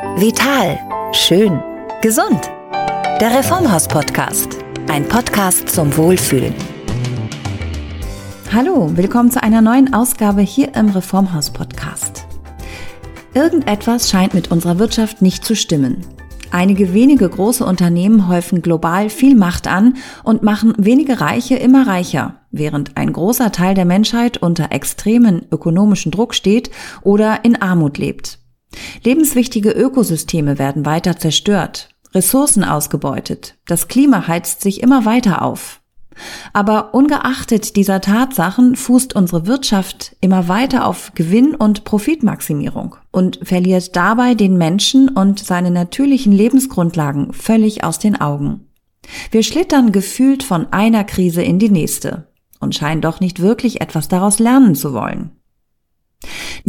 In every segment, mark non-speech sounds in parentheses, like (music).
Vital. Schön. Gesund. Der Reformhaus-Podcast. Ein Podcast zum Wohlfühlen. Hallo, willkommen zu einer neuen Ausgabe hier im Reformhaus-Podcast. Irgendetwas scheint mit unserer Wirtschaft nicht zu stimmen. Einige wenige große Unternehmen häufen global viel Macht an und machen wenige Reiche immer reicher, während ein großer Teil der Menschheit unter extremen ökonomischen Druck steht oder in Armut lebt. Lebenswichtige Ökosysteme werden weiter zerstört, Ressourcen ausgebeutet, das Klima heizt sich immer weiter auf. Aber ungeachtet dieser Tatsachen fußt unsere Wirtschaft immer weiter auf Gewinn- und Profitmaximierung und verliert dabei den Menschen und seine natürlichen Lebensgrundlagen völlig aus den Augen. Wir schlittern gefühlt von einer Krise in die nächste und scheinen doch nicht wirklich etwas daraus lernen zu wollen.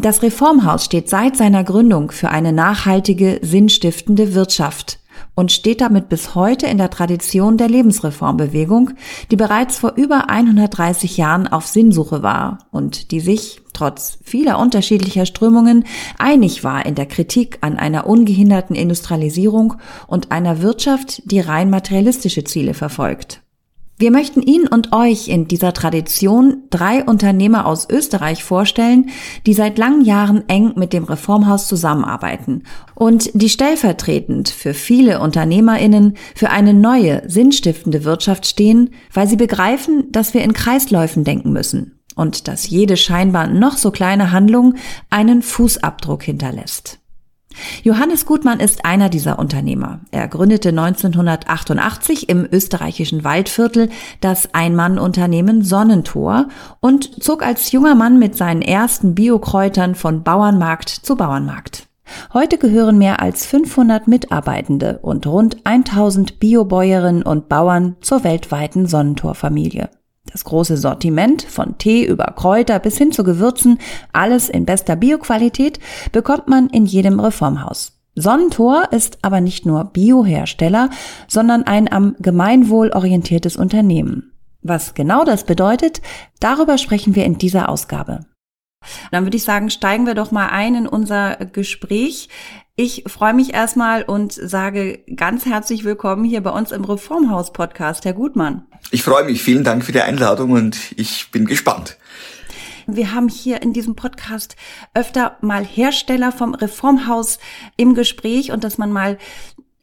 Das Reformhaus steht seit seiner Gründung für eine nachhaltige, sinnstiftende Wirtschaft und steht damit bis heute in der Tradition der Lebensreformbewegung, die bereits vor über 130 Jahren auf Sinnsuche war und die sich, trotz vieler unterschiedlicher Strömungen, einig war in der Kritik an einer ungehinderten Industrialisierung und einer Wirtschaft, die rein materialistische Ziele verfolgt. Wir möchten Ihnen und euch in dieser Tradition drei Unternehmer aus Österreich vorstellen, die seit langen Jahren eng mit dem Reformhaus zusammenarbeiten und die stellvertretend für viele Unternehmerinnen für eine neue, sinnstiftende Wirtschaft stehen, weil sie begreifen, dass wir in Kreisläufen denken müssen und dass jede scheinbar noch so kleine Handlung einen Fußabdruck hinterlässt. Johannes Gutmann ist einer dieser Unternehmer. Er gründete 1988 im österreichischen Waldviertel das Ein-Mann-Unternehmen Sonnentor und zog als junger Mann mit seinen ersten Biokräutern von Bauernmarkt zu Bauernmarkt. Heute gehören mehr als 500 Mitarbeitende und rund 1000 Biobäuerinnen und Bauern zur weltweiten Sonnentor-Familie. Das große Sortiment von Tee über Kräuter bis hin zu Gewürzen, alles in bester Bioqualität, bekommt man in jedem Reformhaus. Sonnentor ist aber nicht nur Biohersteller, sondern ein am Gemeinwohl orientiertes Unternehmen. Was genau das bedeutet, darüber sprechen wir in dieser Ausgabe. Dann würde ich sagen, steigen wir doch mal ein in unser Gespräch. Ich freue mich erstmal und sage ganz herzlich willkommen hier bei uns im Reformhaus Podcast, Herr Gutmann. Ich freue mich. Vielen Dank für die Einladung und ich bin gespannt. Wir haben hier in diesem Podcast öfter mal Hersteller vom Reformhaus im Gespräch und dass man mal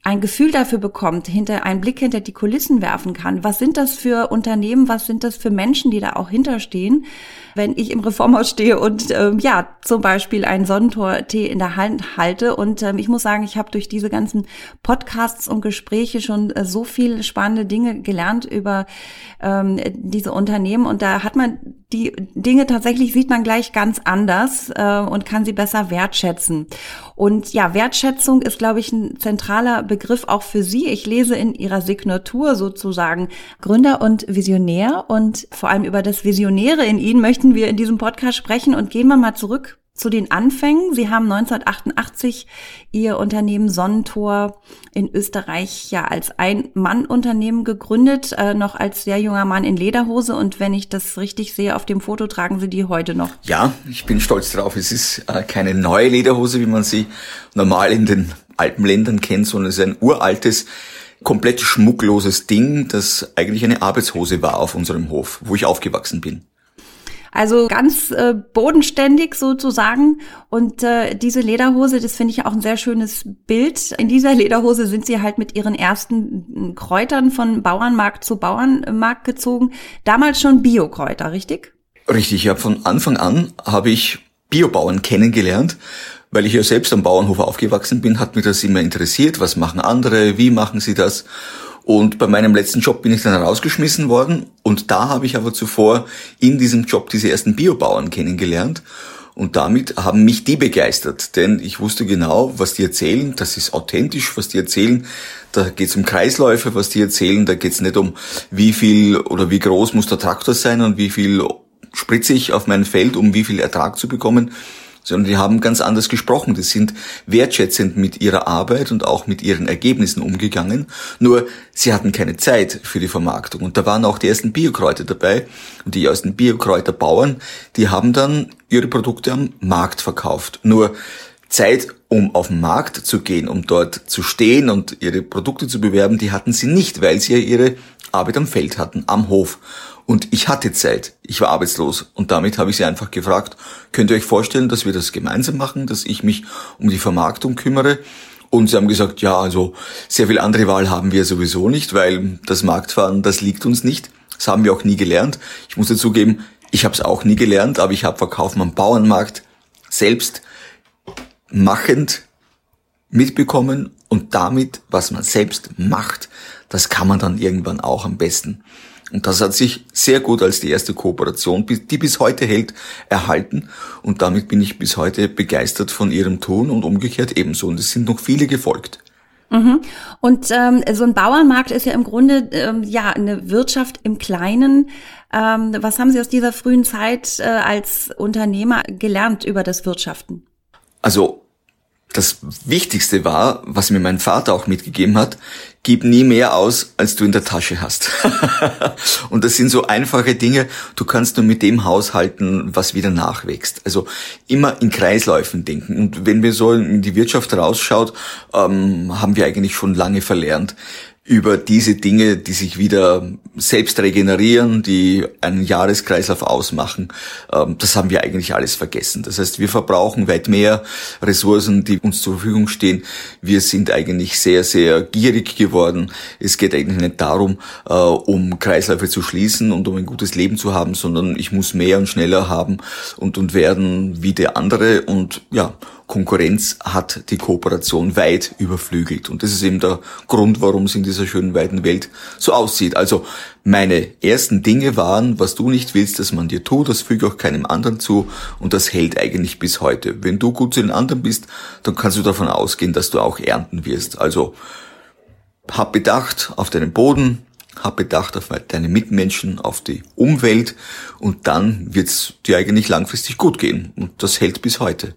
ein Gefühl dafür bekommt, hinter einen Blick hinter die Kulissen werfen kann. Was sind das für Unternehmen? Was sind das für Menschen, die da auch hinterstehen? wenn ich im Reformhaus stehe und ähm, ja, zum Beispiel einen Sonnentor-Tee in der Hand halte. Und ähm, ich muss sagen, ich habe durch diese ganzen Podcasts und Gespräche schon äh, so viele spannende Dinge gelernt über ähm, diese Unternehmen. Und da hat man die Dinge tatsächlich, sieht man gleich ganz anders äh, und kann sie besser wertschätzen. Und ja, Wertschätzung ist, glaube ich, ein zentraler Begriff auch für Sie. Ich lese in Ihrer Signatur sozusagen Gründer und Visionär und vor allem über das Visionäre in Ihnen möchten möchten wir in diesem Podcast sprechen und gehen wir mal zurück zu den Anfängen. Sie haben 1988 Ihr Unternehmen Sonnentor in Österreich ja als Ein-Mann-Unternehmen gegründet, äh, noch als sehr junger Mann in Lederhose. Und wenn ich das richtig sehe auf dem Foto, tragen Sie die heute noch. Ja, ich bin stolz drauf. Es ist äh, keine neue Lederhose, wie man sie normal in den Alpenländern kennt, sondern es ist ein uraltes komplett schmuckloses Ding, das eigentlich eine Arbeitshose war auf unserem Hof, wo ich aufgewachsen bin. Also ganz äh, bodenständig sozusagen. Und äh, diese Lederhose, das finde ich auch ein sehr schönes Bild. In dieser Lederhose sind sie halt mit ihren ersten Kräutern von Bauernmarkt zu Bauernmarkt gezogen. Damals schon Biokräuter, richtig? Richtig, ja. Von Anfang an habe ich Biobauern kennengelernt. Weil ich ja selbst am Bauernhof aufgewachsen bin, hat mich das immer interessiert. Was machen andere? Wie machen sie das? Und bei meinem letzten Job bin ich dann rausgeschmissen worden. Und da habe ich aber zuvor in diesem Job diese ersten Biobauern kennengelernt. Und damit haben mich die begeistert, denn ich wusste genau, was die erzählen, das ist authentisch, was die erzählen. Da geht es um Kreisläufe, was die erzählen. Da geht es nicht um, wie viel oder wie groß muss der Traktor sein und wie viel spritze ich auf mein Feld, um wie viel Ertrag zu bekommen, sondern die haben ganz anders gesprochen. Die sind wertschätzend mit ihrer Arbeit und auch mit ihren Ergebnissen umgegangen. Nur sie hatten keine Zeit für die Vermarktung. Und da waren auch die ersten Biokräuter dabei. Und die ersten Biokräuterbauern, die haben dann ihre Produkte am Markt verkauft. Nur Zeit, um auf den Markt zu gehen, um dort zu stehen und ihre Produkte zu bewerben, die hatten sie nicht, weil sie ja ihre Arbeit am Feld hatten, am Hof. Und ich hatte Zeit, ich war arbeitslos und damit habe ich sie einfach gefragt, könnt ihr euch vorstellen, dass wir das gemeinsam machen, dass ich mich um die Vermarktung kümmere? Und sie haben gesagt, ja, also sehr viel andere Wahl haben wir sowieso nicht, weil das Marktfahren, das liegt uns nicht. Das haben wir auch nie gelernt. Ich muss dazugeben, ich habe es auch nie gelernt, aber ich habe Verkaufen am Bauernmarkt selbst machend mitbekommen und damit, was man selbst macht, das kann man dann irgendwann auch am besten. Und das hat sich sehr gut als die erste Kooperation, die bis heute hält, erhalten. Und damit bin ich bis heute begeistert von ihrem Tun und umgekehrt ebenso. Und es sind noch viele gefolgt. Mhm. Und ähm, so ein Bauernmarkt ist ja im Grunde ähm, ja eine Wirtschaft im Kleinen. Ähm, was haben Sie aus dieser frühen Zeit äh, als Unternehmer gelernt über das Wirtschaften? Also das Wichtigste war, was mir mein Vater auch mitgegeben hat, gib nie mehr aus, als du in der Tasche hast. (laughs) und das sind so einfache Dinge, du kannst nur mit dem haushalten, was wieder nachwächst. Also immer in Kreisläufen denken. Und wenn wir so in die Wirtschaft rausschaut, ähm, haben wir eigentlich schon lange verlernt über diese Dinge, die sich wieder selbst regenerieren, die einen Jahreskreislauf ausmachen, ähm, das haben wir eigentlich alles vergessen. Das heißt, wir verbrauchen weit mehr Ressourcen, die uns zur Verfügung stehen. Wir sind eigentlich sehr, sehr gierig geworden. Es geht eigentlich nicht darum, äh, um Kreisläufe zu schließen und um ein gutes Leben zu haben, sondern ich muss mehr und schneller haben und, und werden wie der andere und ja, Konkurrenz hat die Kooperation weit überflügelt. Und das ist eben der Grund, warum es in dieser schönen weiten Welt so aussieht. Also meine ersten Dinge waren, was du nicht willst, dass man dir tut, das füge auch keinem anderen zu und das hält eigentlich bis heute. Wenn du gut zu den anderen bist, dann kannst du davon ausgehen, dass du auch ernten wirst. Also hab Bedacht auf deinen Boden, hab Bedacht auf deine Mitmenschen, auf die Umwelt und dann wird's dir eigentlich langfristig gut gehen. Und das hält bis heute.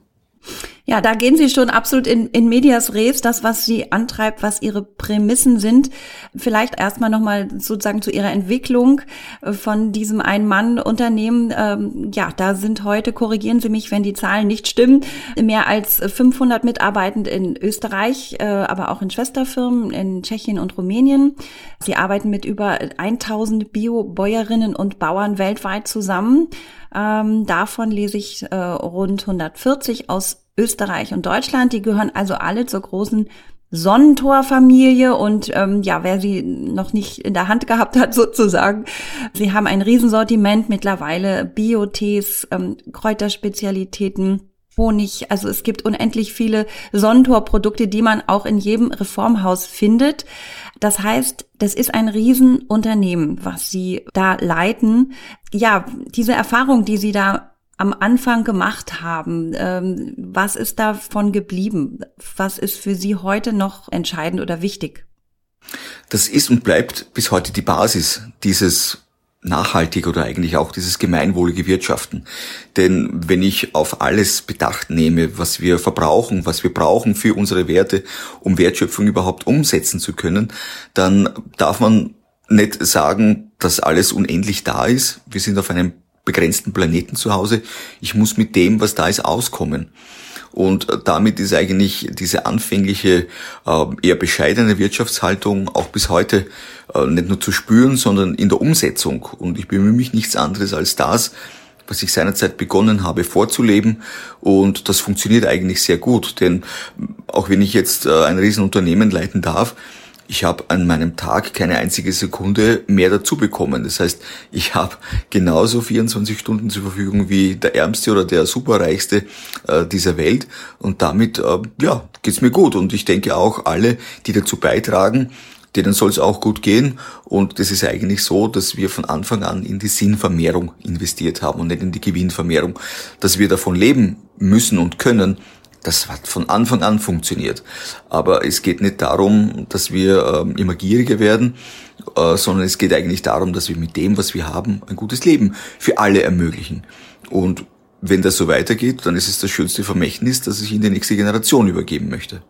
Ja, da gehen Sie schon absolut in, in medias res, das, was Sie antreibt, was Ihre Prämissen sind. Vielleicht erstmal nochmal sozusagen zu Ihrer Entwicklung äh, von diesem Ein-Mann-Unternehmen. Ähm, ja, da sind heute, korrigieren Sie mich, wenn die Zahlen nicht stimmen, mehr als 500 Mitarbeitende in Österreich, äh, aber auch in Schwesterfirmen in Tschechien und Rumänien. Sie arbeiten mit über 1000 Bio-Bäuerinnen und Bauern weltweit zusammen. Ähm, davon lese ich äh, rund 140 aus Österreich und Deutschland. Die gehören also alle zur großen Sonnentor-Familie und ähm, ja, wer sie noch nicht in der Hand gehabt hat (laughs) sozusagen, sie haben ein Riesensortiment mittlerweile, Biotees, ähm, Kräuterspezialitäten, Honig, also es gibt unendlich viele Sonnentor-Produkte, die man auch in jedem Reformhaus findet. Das heißt, das ist ein Riesenunternehmen, was Sie da leiten. Ja, diese Erfahrung, die Sie da am Anfang gemacht haben, ähm, was ist davon geblieben? Was ist für Sie heute noch entscheidend oder wichtig? Das ist und bleibt bis heute die Basis dieses nachhaltig oder eigentlich auch dieses gemeinwohlige Wirtschaften. Denn wenn ich auf alles Bedacht nehme, was wir verbrauchen, was wir brauchen für unsere Werte, um Wertschöpfung überhaupt umsetzen zu können, dann darf man nicht sagen, dass alles unendlich da ist. Wir sind auf einem begrenzten Planeten zu Hause. Ich muss mit dem, was da ist, auskommen. Und damit ist eigentlich diese anfängliche, äh, eher bescheidene Wirtschaftshaltung auch bis heute äh, nicht nur zu spüren, sondern in der Umsetzung. Und ich bemühe mich nichts anderes als das, was ich seinerzeit begonnen habe vorzuleben. Und das funktioniert eigentlich sehr gut. Denn auch wenn ich jetzt äh, ein Riesenunternehmen leiten darf, ich habe an meinem Tag keine einzige Sekunde mehr dazu bekommen. Das heißt, ich habe genauso 24 Stunden zur Verfügung wie der Ärmste oder der Superreichste äh, dieser Welt. Und damit, äh, ja, geht's mir gut. Und ich denke auch alle, die dazu beitragen, denen soll es auch gut gehen. Und das ist eigentlich so, dass wir von Anfang an in die Sinnvermehrung investiert haben und nicht in die Gewinnvermehrung. Dass wir davon leben müssen und können, das hat von Anfang an funktioniert. Aber es geht nicht darum, dass wir äh, immer gieriger werden, äh, sondern es geht eigentlich darum, dass wir mit dem, was wir haben, ein gutes Leben für alle ermöglichen. Und wenn das so weitergeht, dann ist es das schönste Vermächtnis, das ich in die nächste Generation übergeben möchte.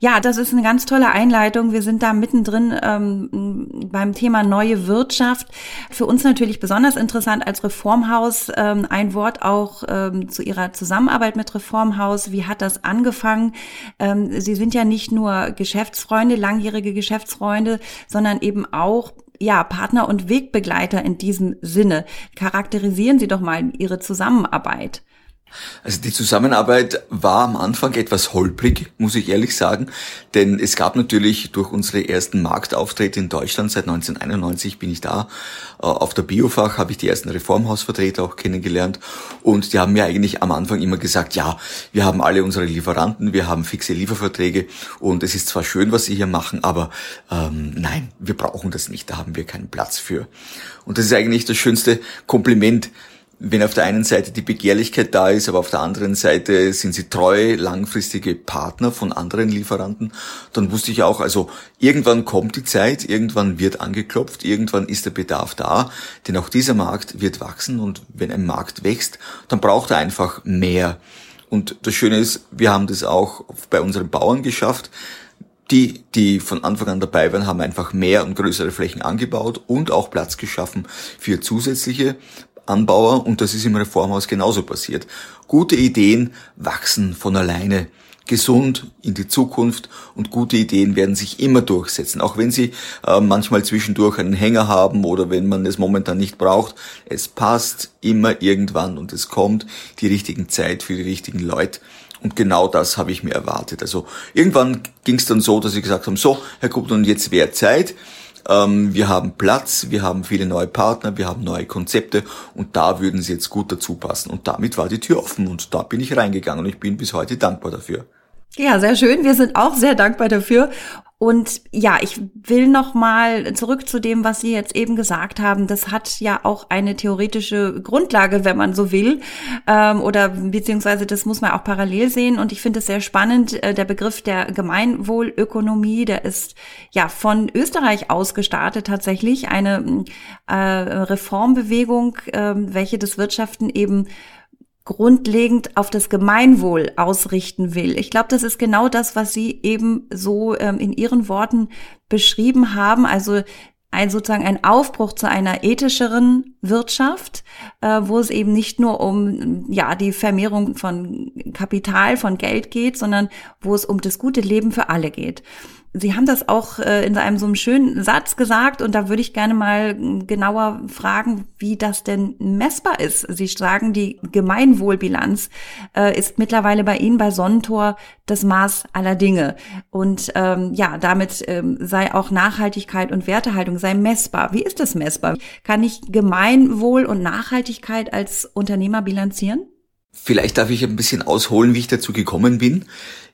Ja, das ist eine ganz tolle Einleitung. Wir sind da mittendrin ähm, beim Thema neue Wirtschaft. Für uns natürlich besonders interessant als Reformhaus. Ähm, ein Wort auch ähm, zu Ihrer Zusammenarbeit mit Reformhaus. Wie hat das angefangen? Ähm, Sie sind ja nicht nur Geschäftsfreunde, langjährige Geschäftsfreunde, sondern eben auch ja, Partner und Wegbegleiter in diesem Sinne. Charakterisieren Sie doch mal Ihre Zusammenarbeit. Also die Zusammenarbeit war am Anfang etwas holprig, muss ich ehrlich sagen, denn es gab natürlich durch unsere ersten Marktauftritte in Deutschland, seit 1991 bin ich da, äh, auf der Biofach habe ich die ersten Reformhausvertreter auch kennengelernt und die haben mir eigentlich am Anfang immer gesagt, ja, wir haben alle unsere Lieferanten, wir haben fixe Lieferverträge und es ist zwar schön, was sie hier machen, aber ähm, nein, wir brauchen das nicht, da haben wir keinen Platz für. Und das ist eigentlich das schönste Kompliment, wenn auf der einen Seite die Begehrlichkeit da ist, aber auf der anderen Seite sind sie treue, langfristige Partner von anderen Lieferanten, dann wusste ich auch, also irgendwann kommt die Zeit, irgendwann wird angeklopft, irgendwann ist der Bedarf da, denn auch dieser Markt wird wachsen und wenn ein Markt wächst, dann braucht er einfach mehr. Und das Schöne ist, wir haben das auch bei unseren Bauern geschafft. Die, die von Anfang an dabei waren, haben einfach mehr und größere Flächen angebaut und auch Platz geschaffen für zusätzliche Anbauer und das ist im Reformhaus genauso passiert. Gute Ideen wachsen von alleine gesund in die Zukunft und gute Ideen werden sich immer durchsetzen, auch wenn sie äh, manchmal zwischendurch einen Hänger haben oder wenn man es momentan nicht braucht. Es passt immer irgendwann und es kommt die richtigen Zeit für die richtigen Leute. Und genau das habe ich mir erwartet. Also irgendwann ging es dann so, dass sie gesagt haben, so, Herr Kuppel, und jetzt wäre Zeit. Ähm, wir haben Platz, wir haben viele neue Partner, wir haben neue Konzepte und da würden sie jetzt gut dazu passen. Und damit war die Tür offen und da bin ich reingegangen und ich bin bis heute dankbar dafür. Ja, sehr schön. Wir sind auch sehr dankbar dafür. Und ja, ich will noch mal zurück zu dem, was Sie jetzt eben gesagt haben. Das hat ja auch eine theoretische Grundlage, wenn man so will, ähm, oder beziehungsweise das muss man auch parallel sehen. Und ich finde es sehr spannend. Äh, der Begriff der Gemeinwohlökonomie, der ist ja von Österreich aus gestartet tatsächlich eine äh, Reformbewegung, äh, welche das Wirtschaften eben grundlegend auf das Gemeinwohl ausrichten will. Ich glaube, das ist genau das, was Sie eben so ähm, in Ihren Worten beschrieben haben. Also ein sozusagen ein Aufbruch zu einer ethischeren Wirtschaft, äh, wo es eben nicht nur um ja die Vermehrung von Kapital, von Geld geht, sondern wo es um das gute Leben für alle geht. Sie haben das auch äh, in einem so einem schönen Satz gesagt und da würde ich gerne mal genauer fragen, wie das denn messbar ist. Sie sagen, die Gemeinwohlbilanz äh, ist mittlerweile bei Ihnen bei Sonnentor das Maß aller Dinge. Und ähm, ja, damit ähm, sei auch Nachhaltigkeit und Wertehaltung sei messbar. Wie ist das messbar? Kann ich Gemeinwohl und Nachhaltigkeit als Unternehmer bilanzieren? Vielleicht darf ich ein bisschen ausholen, wie ich dazu gekommen bin.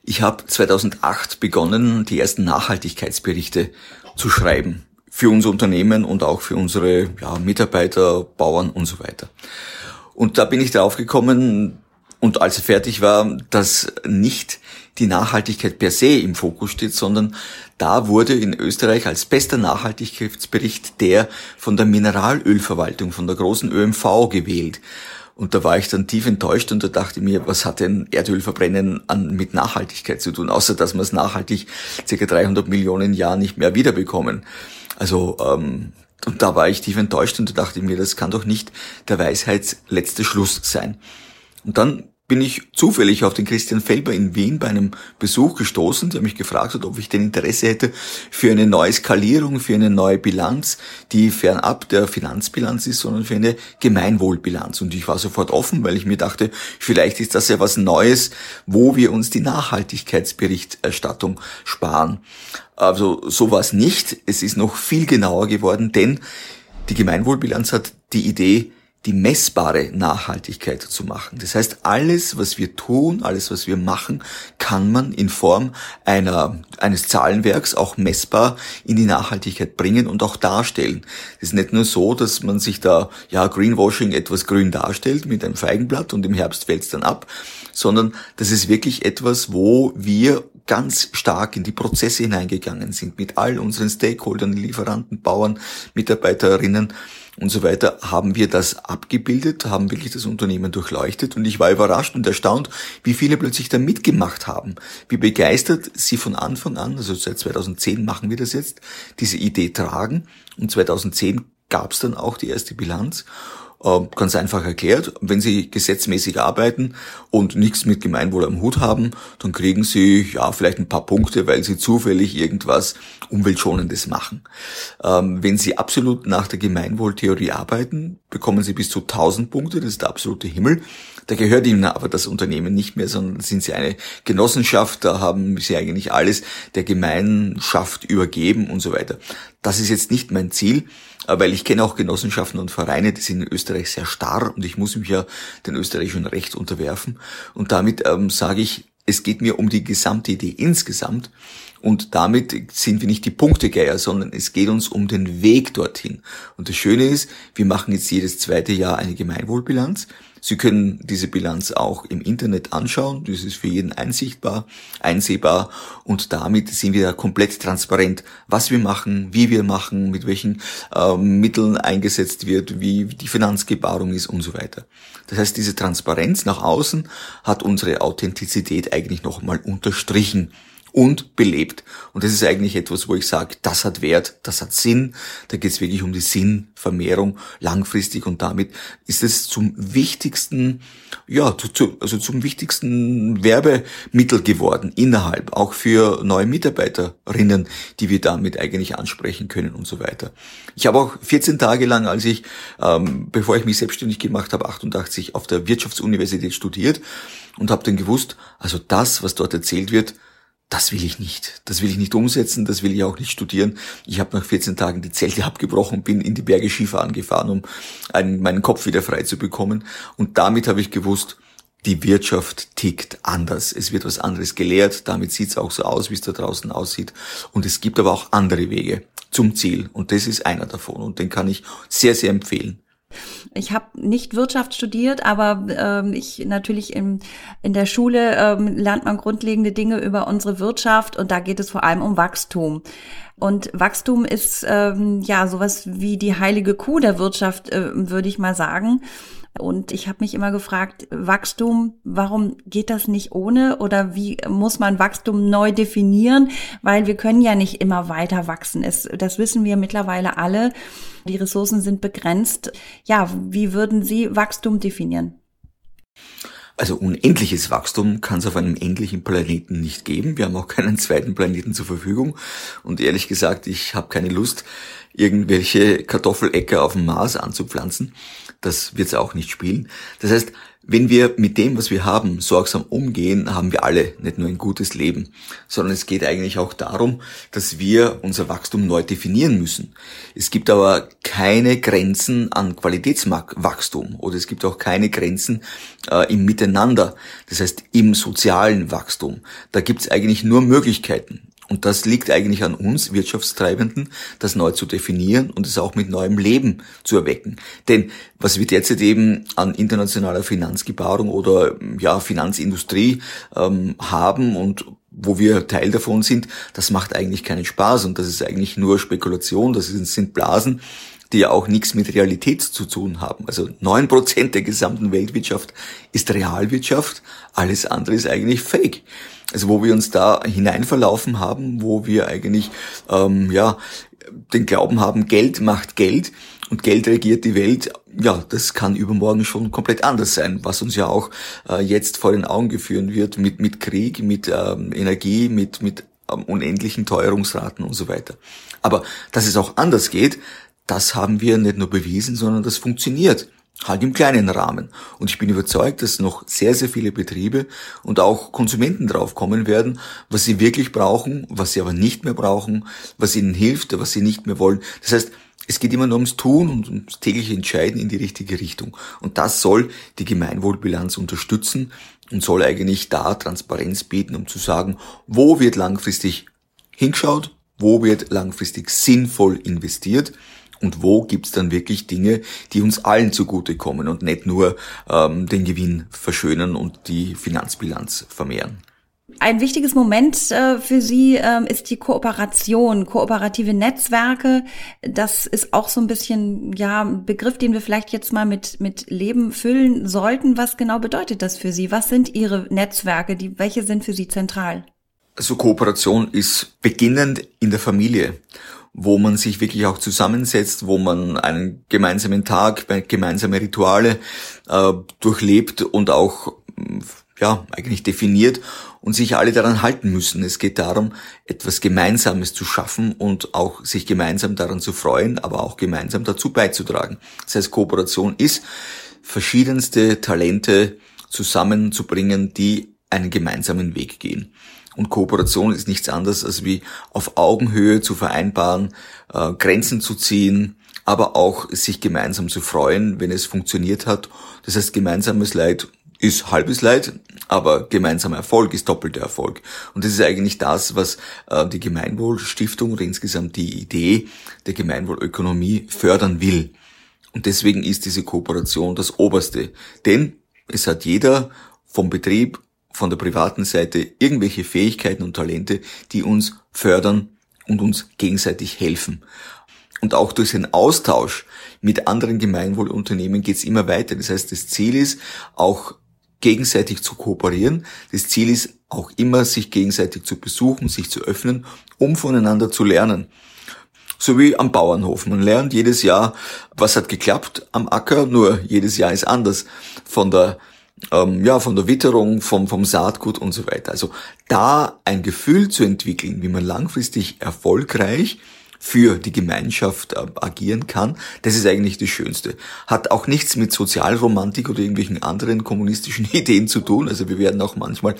Ich habe 2008 begonnen, die ersten Nachhaltigkeitsberichte zu schreiben. Für unser Unternehmen und auch für unsere ja, Mitarbeiter, Bauern und so weiter. Und da bin ich darauf gekommen, und als er fertig war, dass nicht die Nachhaltigkeit per se im Fokus steht, sondern da wurde in Österreich als bester Nachhaltigkeitsbericht der von der Mineralölverwaltung, von der großen ÖMV gewählt. Und da war ich dann tief enttäuscht und da dachte ich mir, was hat denn Erdölverbrennen an, mit Nachhaltigkeit zu tun, außer dass wir es nachhaltig circa 300 Millionen Jahre nicht mehr wiederbekommen. Also, ähm, und da war ich tief enttäuscht und da dachte ich mir, das kann doch nicht der Weisheits letzte Schluss sein. Und dann bin ich zufällig auf den Christian Felber in Wien bei einem Besuch gestoßen, der mich gefragt hat, ob ich den Interesse hätte für eine neue Skalierung, für eine neue Bilanz, die fernab der Finanzbilanz ist, sondern für eine Gemeinwohlbilanz. Und ich war sofort offen, weil ich mir dachte, vielleicht ist das ja was Neues, wo wir uns die Nachhaltigkeitsberichterstattung sparen. Also so war es nicht. Es ist noch viel genauer geworden, denn die Gemeinwohlbilanz hat die Idee, die messbare Nachhaltigkeit zu machen. Das heißt, alles, was wir tun, alles, was wir machen, kann man in Form einer, eines Zahlenwerks auch messbar in die Nachhaltigkeit bringen und auch darstellen. Es ist nicht nur so, dass man sich da, ja, Greenwashing etwas grün darstellt mit einem Feigenblatt und im Herbst fällt es dann ab, sondern das ist wirklich etwas, wo wir ganz stark in die Prozesse hineingegangen sind mit all unseren Stakeholdern, Lieferanten, Bauern, Mitarbeiterinnen und so weiter, haben wir das abgebildet, haben wirklich das Unternehmen durchleuchtet? Und ich war überrascht und erstaunt, wie viele plötzlich da mitgemacht haben, wie begeistert sie von Anfang an, also seit 2010 machen wir das jetzt, diese Idee tragen. Und 2010 gab es dann auch die erste Bilanz ganz einfach erklärt, wenn Sie gesetzmäßig arbeiten und nichts mit Gemeinwohl am Hut haben, dann kriegen Sie ja vielleicht ein paar Punkte, weil Sie zufällig irgendwas Umweltschonendes machen. Ähm, wenn Sie absolut nach der Gemeinwohltheorie arbeiten, bekommen Sie bis zu 1000 Punkte, das ist der absolute Himmel. Da gehört Ihnen aber das Unternehmen nicht mehr, sondern sind Sie eine Genossenschaft, da haben Sie eigentlich alles der Gemeinschaft übergeben und so weiter. Das ist jetzt nicht mein Ziel. Äh, weil ich kenne auch Genossenschaften und Vereine, die sind in Österreich sehr starr und ich muss mich ja den österreichischen Recht unterwerfen. Und damit ähm, sage ich, es geht mir um die gesamte Idee insgesamt und damit sind wir nicht die Punktegeier, sondern es geht uns um den Weg dorthin. Und das Schöne ist, wir machen jetzt jedes zweite Jahr eine Gemeinwohlbilanz. Sie können diese Bilanz auch im Internet anschauen. Das ist für jeden einsichtbar, einsehbar. Und damit sind wir komplett transparent, was wir machen, wie wir machen, mit welchen äh, Mitteln eingesetzt wird, wie die Finanzgebarung ist und so weiter. Das heißt, diese Transparenz nach außen hat unsere Authentizität eigentlich nochmal unterstrichen und belebt. Und das ist eigentlich etwas, wo ich sage, das hat Wert, das hat Sinn. Da geht es wirklich um die Sinnvermehrung langfristig und damit ist es zum wichtigsten, ja, zu, also zum wichtigsten Werbemittel geworden innerhalb, auch für neue Mitarbeiterinnen, die wir damit eigentlich ansprechen können und so weiter. Ich habe auch 14 Tage lang, als ich, ähm, bevor ich mich selbstständig gemacht habe, 88 auf der Wirtschaftsuniversität studiert und habe dann gewusst, also das, was dort erzählt wird, das will ich nicht. Das will ich nicht umsetzen, das will ich auch nicht studieren. Ich habe nach 14 Tagen die Zelte abgebrochen, bin in die Berge Skifahren gefahren, um einen, meinen Kopf wieder frei zu bekommen. Und damit habe ich gewusst, die Wirtschaft tickt anders. Es wird was anderes gelehrt, damit sieht es auch so aus, wie es da draußen aussieht. Und es gibt aber auch andere Wege zum Ziel. Und das ist einer davon. Und den kann ich sehr, sehr empfehlen. Ich habe nicht Wirtschaft studiert, aber ähm, ich natürlich in, in der Schule ähm, lernt man grundlegende Dinge über unsere Wirtschaft und da geht es vor allem um Wachstum. Und Wachstum ist ähm, ja sowas wie die heilige Kuh der Wirtschaft, äh, würde ich mal sagen. Und ich habe mich immer gefragt, Wachstum, warum geht das nicht ohne oder wie muss man Wachstum neu definieren? Weil wir können ja nicht immer weiter wachsen. Es, das wissen wir mittlerweile alle. Die Ressourcen sind begrenzt. Ja, wie würden Sie Wachstum definieren? Also unendliches Wachstum kann es auf einem endlichen Planeten nicht geben. Wir haben auch keinen zweiten Planeten zur Verfügung. Und ehrlich gesagt, ich habe keine Lust, irgendwelche Kartoffeläcker auf dem Mars anzupflanzen. Das wird es auch nicht spielen. Das heißt, wenn wir mit dem, was wir haben, sorgsam umgehen, haben wir alle nicht nur ein gutes Leben, sondern es geht eigentlich auch darum, dass wir unser Wachstum neu definieren müssen. Es gibt aber keine Grenzen an Qualitätswachstum oder es gibt auch keine Grenzen äh, im Miteinander, das heißt im sozialen Wachstum. Da gibt es eigentlich nur Möglichkeiten. Und das liegt eigentlich an uns Wirtschaftstreibenden, das neu zu definieren und es auch mit neuem Leben zu erwecken. Denn was wir derzeit eben an internationaler Finanzgebarung oder ja Finanzindustrie ähm, haben und wo wir Teil davon sind, das macht eigentlich keinen Spaß und das ist eigentlich nur Spekulation, das sind Blasen, die ja auch nichts mit Realität zu tun haben. Also neun Prozent der gesamten Weltwirtschaft ist Realwirtschaft, alles andere ist eigentlich Fake. Also wo wir uns da hineinverlaufen haben, wo wir eigentlich ähm, ja den Glauben haben, Geld macht Geld und Geld regiert die Welt, ja, das kann übermorgen schon komplett anders sein, was uns ja auch äh, jetzt vor den Augen geführen wird mit, mit Krieg, mit ähm, Energie, mit, mit ähm, unendlichen Teuerungsraten und so weiter. Aber dass es auch anders geht, das haben wir nicht nur bewiesen, sondern das funktioniert. Halt im kleinen Rahmen. Und ich bin überzeugt, dass noch sehr, sehr viele Betriebe und auch Konsumenten drauf kommen werden, was sie wirklich brauchen, was sie aber nicht mehr brauchen, was ihnen hilft, was sie nicht mehr wollen. Das heißt, es geht immer nur ums Tun und ums tägliche Entscheiden in die richtige Richtung. Und das soll die Gemeinwohlbilanz unterstützen und soll eigentlich da Transparenz bieten, um zu sagen, wo wird langfristig hingeschaut, wo wird langfristig sinnvoll investiert und wo gibt's dann wirklich Dinge, die uns allen zugutekommen und nicht nur ähm, den Gewinn verschönern und die Finanzbilanz vermehren. ein wichtiges Moment äh, für Sie ähm, ist die Kooperation, kooperative Netzwerke. Das ist auch so ein bisschen, ja, ein Begriff, den wir vielleicht jetzt mal mit, mit Leben füllen sollten. Was genau bedeutet das für Sie? Was sind Ihre Netzwerke? Die, welche sind für Sie zentral? Also Kooperation ist beginnend in der Familie wo man sich wirklich auch zusammensetzt, wo man einen gemeinsamen Tag, gemeinsame Rituale äh, durchlebt und auch ja eigentlich definiert und sich alle daran halten müssen. Es geht darum, etwas Gemeinsames zu schaffen und auch sich gemeinsam daran zu freuen, aber auch gemeinsam dazu beizutragen. Das heißt, Kooperation ist, verschiedenste Talente zusammenzubringen, die einen gemeinsamen Weg gehen. Und Kooperation ist nichts anderes als wie auf Augenhöhe zu vereinbaren, äh, Grenzen zu ziehen, aber auch sich gemeinsam zu freuen, wenn es funktioniert hat. Das heißt, gemeinsames Leid ist halbes Leid, aber gemeinsamer Erfolg ist doppelter Erfolg. Und das ist eigentlich das, was äh, die Gemeinwohlstiftung oder insgesamt die Idee der Gemeinwohlökonomie fördern will. Und deswegen ist diese Kooperation das Oberste. Denn es hat jeder vom Betrieb von der privaten Seite irgendwelche Fähigkeiten und Talente, die uns fördern und uns gegenseitig helfen. Und auch durch den Austausch mit anderen Gemeinwohlunternehmen geht es immer weiter. Das heißt, das Ziel ist auch gegenseitig zu kooperieren. Das Ziel ist auch immer, sich gegenseitig zu besuchen, sich zu öffnen, um voneinander zu lernen. So wie am Bauernhof. Man lernt jedes Jahr, was hat geklappt am Acker, nur jedes Jahr ist anders. Von der ähm, ja, von der Witterung, vom, vom Saatgut und so weiter. Also da ein Gefühl zu entwickeln, wie man langfristig erfolgreich für die Gemeinschaft äh, agieren kann, das ist eigentlich das Schönste. Hat auch nichts mit Sozialromantik oder irgendwelchen anderen kommunistischen (laughs) Ideen zu tun. Also wir werden auch manchmal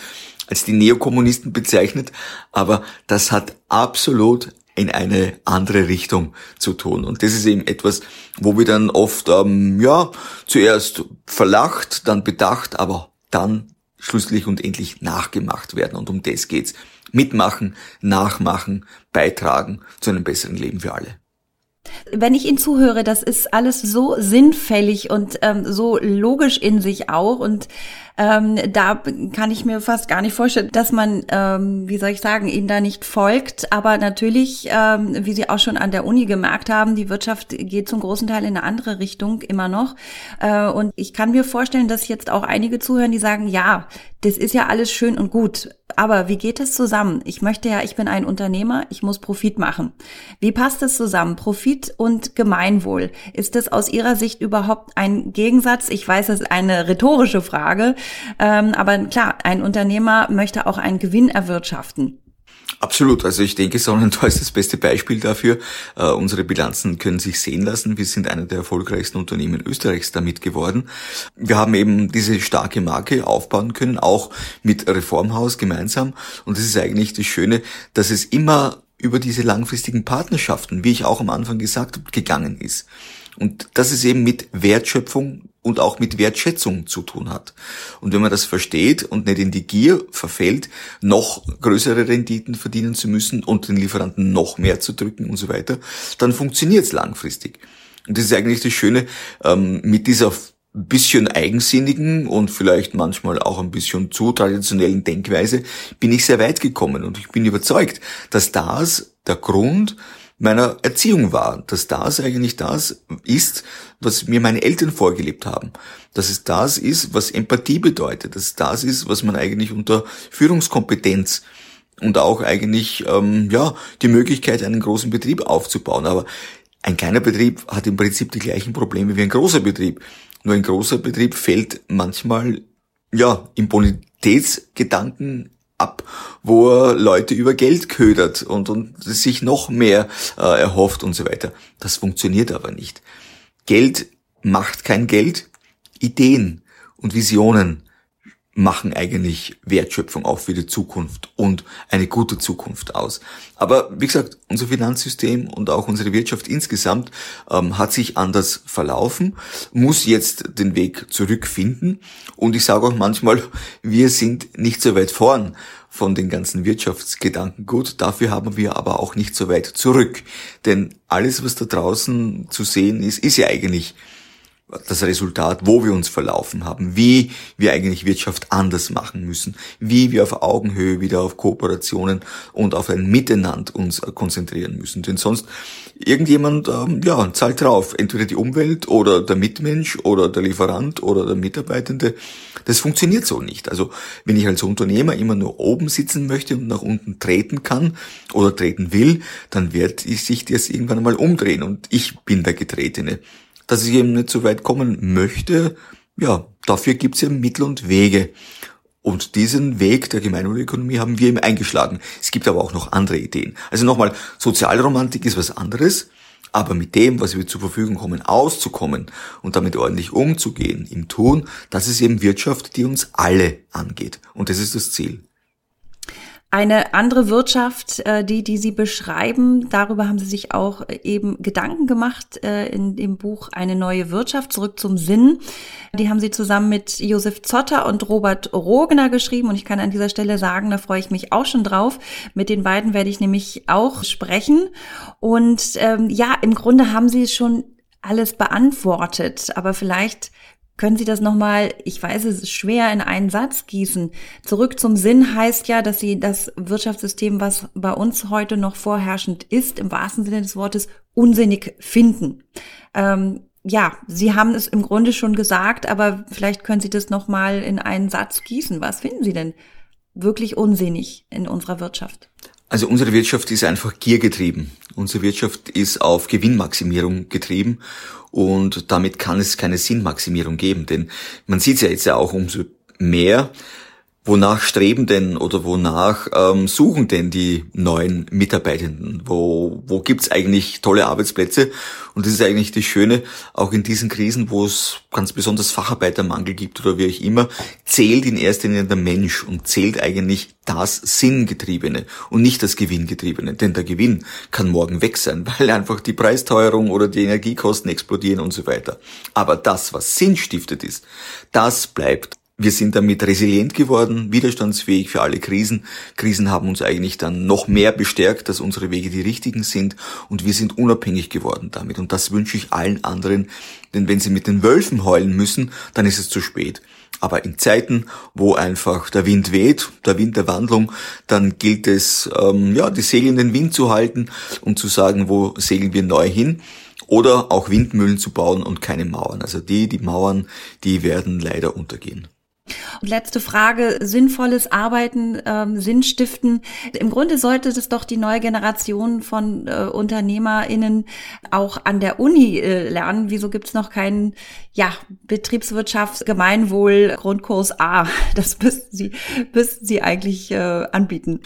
als die Neokommunisten bezeichnet, aber das hat absolut in eine andere Richtung zu tun. Und das ist eben etwas, wo wir dann oft, ähm, ja, zuerst verlacht, dann bedacht, aber dann schlusslich und endlich nachgemacht werden. Und um das geht's. Mitmachen, nachmachen, beitragen zu einem besseren Leben für alle. Wenn ich Ihnen zuhöre, das ist alles so sinnfällig und ähm, so logisch in sich auch. Und ähm, da kann ich mir fast gar nicht vorstellen, dass man, ähm, wie soll ich sagen, ihnen da nicht folgt. Aber natürlich, ähm, wie Sie auch schon an der Uni gemerkt haben, die Wirtschaft geht zum großen Teil in eine andere Richtung immer noch. Äh, und ich kann mir vorstellen, dass jetzt auch einige zuhören, die sagen, ja, das ist ja alles schön und gut. Aber wie geht es zusammen? Ich möchte ja, ich bin ein Unternehmer, ich muss Profit machen. Wie passt es zusammen? Profit und Gemeinwohl. Ist das aus Ihrer Sicht überhaupt ein Gegensatz? Ich weiß, das ist eine rhetorische Frage. Ähm, aber klar, ein Unternehmer möchte auch einen Gewinn erwirtschaften. Absolut. Also ich denke, Sonnentor ist (laughs) das beste Beispiel dafür. Uh, unsere Bilanzen können sich sehen lassen. Wir sind einer der erfolgreichsten Unternehmen Österreichs damit geworden. Wir haben eben diese starke Marke aufbauen können, auch mit Reformhaus gemeinsam. Und das ist eigentlich das Schöne, dass es immer über diese langfristigen Partnerschaften, wie ich auch am Anfang gesagt habe, gegangen ist. Und dass es eben mit Wertschöpfung und auch mit Wertschätzung zu tun hat. Und wenn man das versteht und nicht in die Gier verfällt, noch größere Renditen verdienen zu müssen und den Lieferanten noch mehr zu drücken und so weiter, dann funktioniert es langfristig. Und das ist eigentlich das Schöne, ähm, mit dieser bisschen eigensinnigen und vielleicht manchmal auch ein bisschen zu traditionellen Denkweise bin ich sehr weit gekommen und ich bin überzeugt, dass das der Grund meiner Erziehung war, dass das eigentlich das ist, was mir meine Eltern vorgelebt haben, dass es das ist, was Empathie bedeutet, dass es das ist, was man eigentlich unter Führungskompetenz und auch eigentlich ähm, ja die Möglichkeit, einen großen Betrieb aufzubauen. Aber ein kleiner Betrieb hat im Prinzip die gleichen Probleme wie ein großer Betrieb. Nur ein großer Betrieb fällt manchmal ja im Bonitätsgedanken ab, wo er Leute über Geld ködert und, und sich noch mehr äh, erhofft und so weiter. Das funktioniert aber nicht. Geld macht kein Geld. Ideen und Visionen machen eigentlich Wertschöpfung auch für die Zukunft und eine gute Zukunft aus. Aber wie gesagt, unser Finanzsystem und auch unsere Wirtschaft insgesamt ähm, hat sich anders verlaufen, muss jetzt den Weg zurückfinden. Und ich sage auch manchmal, wir sind nicht so weit vorn von den ganzen Wirtschaftsgedanken gut. Dafür haben wir aber auch nicht so weit zurück. Denn alles, was da draußen zu sehen ist, ist ja eigentlich das Resultat, wo wir uns verlaufen haben, wie wir eigentlich Wirtschaft anders machen müssen, wie wir auf Augenhöhe wieder auf Kooperationen und auf ein Miteinander uns konzentrieren müssen. Denn sonst irgendjemand ähm, ja, zahlt drauf, entweder die Umwelt oder der Mitmensch oder der Lieferant oder der Mitarbeitende. Das funktioniert so nicht. Also wenn ich als Unternehmer immer nur oben sitzen möchte und nach unten treten kann oder treten will, dann wird sich das irgendwann einmal umdrehen und ich bin der Getretene. Dass ich eben nicht so weit kommen möchte, ja, dafür gibt's ja Mittel und Wege. Und diesen Weg der Gemeinwohlökonomie haben wir eben eingeschlagen. Es gibt aber auch noch andere Ideen. Also nochmal, Sozialromantik ist was anderes, aber mit dem, was wir zur Verfügung kommen, auszukommen und damit ordentlich umzugehen im Tun, das ist eben Wirtschaft, die uns alle angeht. Und das ist das Ziel. Eine andere Wirtschaft, äh, die, die Sie beschreiben, darüber haben Sie sich auch äh, eben Gedanken gemacht äh, in dem Buch Eine neue Wirtschaft, zurück zum Sinn. Die haben Sie zusammen mit Josef Zotter und Robert Rogner geschrieben und ich kann an dieser Stelle sagen, da freue ich mich auch schon drauf. Mit den beiden werde ich nämlich auch sprechen. Und ähm, ja, im Grunde haben Sie schon alles beantwortet, aber vielleicht können Sie das nochmal, ich weiß, es ist schwer in einen Satz gießen. Zurück zum Sinn heißt ja, dass Sie das Wirtschaftssystem, was bei uns heute noch vorherrschend ist, im wahrsten Sinne des Wortes, unsinnig finden. Ähm, ja, Sie haben es im Grunde schon gesagt, aber vielleicht können Sie das nochmal in einen Satz gießen. Was finden Sie denn wirklich unsinnig in unserer Wirtschaft? Also unsere Wirtschaft ist einfach giergetrieben. Unsere Wirtschaft ist auf Gewinnmaximierung getrieben und damit kann es keine Sinnmaximierung geben, denn man sieht es ja jetzt ja auch umso mehr, Wonach streben denn oder wonach ähm, suchen denn die neuen Mitarbeitenden? Wo, wo gibt's eigentlich tolle Arbeitsplätze? Und das ist eigentlich das Schöne, auch in diesen Krisen, wo es ganz besonders Facharbeitermangel gibt oder wie auch immer, zählt in erster Linie der Mensch und zählt eigentlich das Sinngetriebene und nicht das Gewinngetriebene. Denn der Gewinn kann morgen weg sein, (laughs) weil einfach die Preisteuerung oder die Energiekosten explodieren und so weiter. Aber das, was Sinn stiftet ist, das bleibt. Wir sind damit resilient geworden, widerstandsfähig für alle Krisen. Krisen haben uns eigentlich dann noch mehr bestärkt, dass unsere Wege die richtigen sind und wir sind unabhängig geworden damit. Und das wünsche ich allen anderen, denn wenn sie mit den Wölfen heulen müssen, dann ist es zu spät. Aber in Zeiten, wo einfach der Wind weht, der Wind der Wandlung, dann gilt es, ähm, ja, die Segel in den Wind zu halten und zu sagen, wo segeln wir neu hin oder auch Windmühlen zu bauen und keine Mauern. Also die, die Mauern, die werden leider untergehen. Und letzte Frage, sinnvolles Arbeiten, ähm, Sinn stiften. Im Grunde sollte das doch die neue Generation von äh, UnternehmerInnen auch an der Uni äh, lernen. Wieso gibt's noch keinen ja, Betriebswirtschaft, Gemeinwohl, Grundkurs A? (laughs) Das müssten Sie, müssten Sie eigentlich äh, anbieten.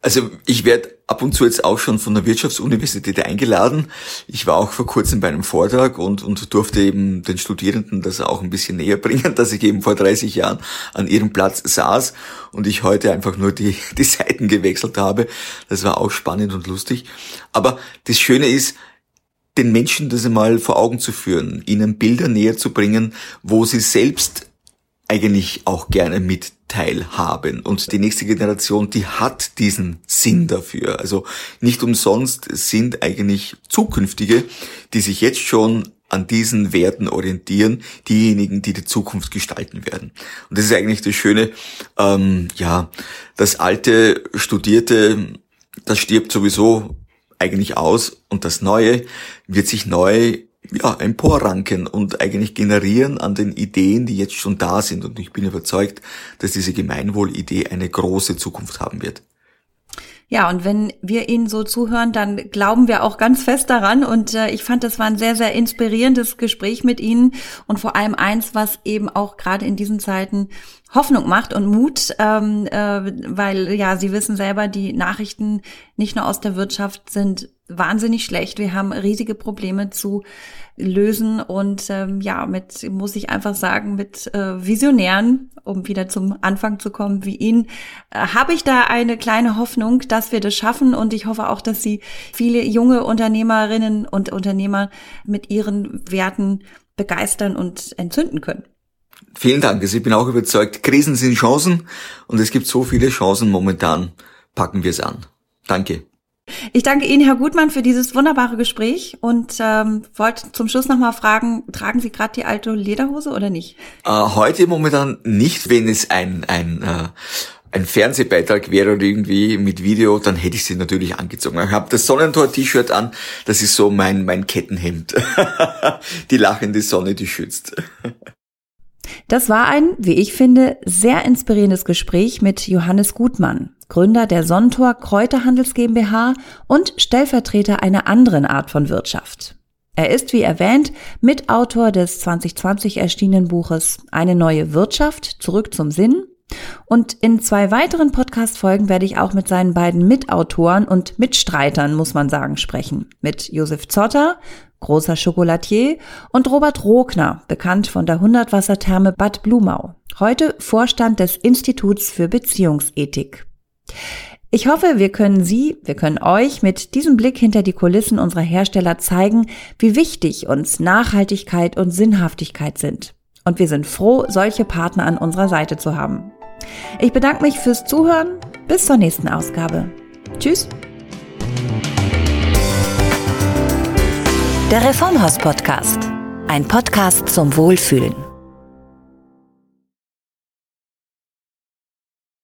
Also ich werde ab und zu jetzt auch schon von der Wirtschaftsuniversität eingeladen. Ich war auch vor kurzem bei einem Vortrag und, und durfte eben den Studierenden das auch ein bisschen näher bringen, (laughs) dass ich eben vor 30 Jahren an ihrem Platz saß und ich heute einfach nur die, (laughs) die Seiten gewechselt habe. Das war auch spannend und lustig. Aber das Schöne ist, den Menschen das einmal vor Augen zu führen, ihnen Bilder näher zu bringen, wo sie selbst eigentlich auch gerne mit teilhaben. Und die nächste Generation, die hat diesen Sinn dafür. Also nicht umsonst sind eigentlich zukünftige, die sich jetzt schon an diesen Werten orientieren, diejenigen, die die Zukunft gestalten werden. Und das ist eigentlich das Schöne, ähm, ja, das alte Studierte, das stirbt sowieso eigentlich aus und das Neue wird sich neu ja, emporranken und eigentlich generieren an den Ideen, die jetzt schon da sind. Und ich bin überzeugt, dass diese Gemeinwohlidee eine große Zukunft haben wird. Ja, und wenn wir Ihnen so zuhören, dann glauben wir auch ganz fest daran. Und äh, ich fand, das war ein sehr, sehr inspirierendes Gespräch mit Ihnen und vor allem eins, was eben auch gerade in diesen Zeiten Hoffnung macht und Mut, ähm, äh, weil ja, Sie wissen selber, die Nachrichten nicht nur aus der Wirtschaft sind wahnsinnig schlecht. Wir haben riesige Probleme zu lösen und ähm, ja, mit, muss ich einfach sagen, mit äh, Visionären, um wieder zum Anfang zu kommen, wie Ihnen, äh, habe ich da eine kleine Hoffnung, dass wir das schaffen und ich hoffe auch, dass Sie viele junge Unternehmerinnen und Unternehmer mit ihren Werten begeistern und entzünden können. Vielen Dank. Also ich bin auch überzeugt, Krisen sind Chancen und es gibt so viele Chancen momentan. Packen wir es an. Danke. Ich danke Ihnen, Herr Gutmann, für dieses wunderbare Gespräch und ähm, wollte zum Schluss nochmal fragen, tragen Sie gerade die alte Lederhose oder nicht? Äh, heute momentan nicht, wenn es ein, ein, äh, ein Fernsehbeitrag wäre oder irgendwie mit Video, dann hätte ich sie natürlich angezogen. Ich habe das Sonnentor-T-Shirt an, das ist so mein, mein Kettenhemd. (laughs) die lachende Sonne, die schützt. Das war ein, wie ich finde, sehr inspirierendes Gespräch mit Johannes Gutmann, Gründer der Sonntor Kräuterhandels GmbH und Stellvertreter einer anderen Art von Wirtschaft. Er ist, wie erwähnt, Mitautor des 2020 erschienenen Buches Eine neue Wirtschaft, zurück zum Sinn. Und in zwei weiteren Podcast-Folgen werde ich auch mit seinen beiden Mitautoren und Mitstreitern, muss man sagen, sprechen. Mit Josef Zotter, großer Schokolatier, und Robert Rogner, bekannt von der Hundertwassertherme Bad Blumau, heute Vorstand des Instituts für Beziehungsethik. Ich hoffe, wir können Sie, wir können euch mit diesem Blick hinter die Kulissen unserer Hersteller zeigen, wie wichtig uns Nachhaltigkeit und Sinnhaftigkeit sind. Und wir sind froh, solche Partner an unserer Seite zu haben. Ich bedanke mich fürs Zuhören. Bis zur nächsten Ausgabe. Tschüss. Der Reformhaus Podcast. Ein Podcast zum Wohlfühlen.